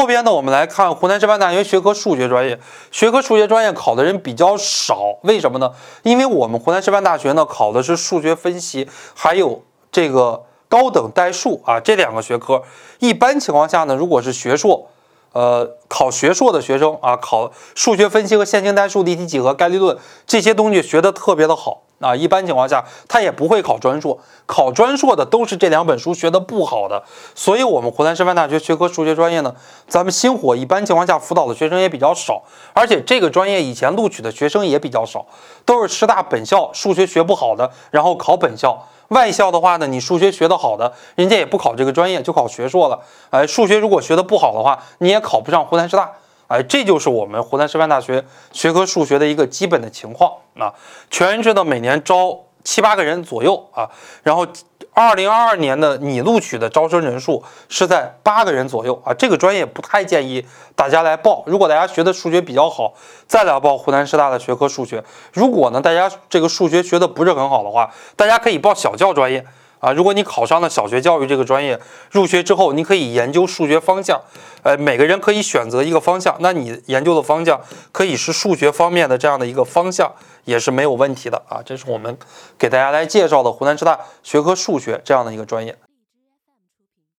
后边呢，我们来看湖南师范大学学科数学专业，学科数学专业考的人比较少，为什么呢？因为我们湖南师范大学呢考的是数学分析，还有这个高等代数啊这两个学科。一般情况下呢，如果是学硕，呃，考学硕的学生啊，考数学分析和线性代数、立体几何、概率论这些东西学的特别的好。啊，一般情况下他也不会考专硕，考专硕的都是这两本书学的不好的，所以，我们湖南师范大学学科数学专业呢，咱们星火一般情况下辅导的学生也比较少，而且这个专业以前录取的学生也比较少，都是师大本校数学学不好的，然后考本校，外校的话呢，你数学学得好的，人家也不考这个专业，就考学硕了。哎，数学如果学得不好的话，你也考不上湖南师大。哎，这就是我们湖南师范大学学科数学的一个基本的情况啊。全日制的，每年招七八个人左右啊。然后，二零二二年的拟录取的招生人数是在八个人左右啊。这个专业不太建议大家来报。如果大家学的数学比较好，再来报湖南师大的学科数学。如果呢，大家这个数学学的不是很好的话，大家可以报小教专业。啊，如果你考上了小学教育这个专业，入学之后，你可以研究数学方向，呃，每个人可以选择一个方向，那你研究的方向可以是数学方面的这样的一个方向，也是没有问题的啊。这是我们给大家来介绍的湖南师大学科数学这样的一个专业。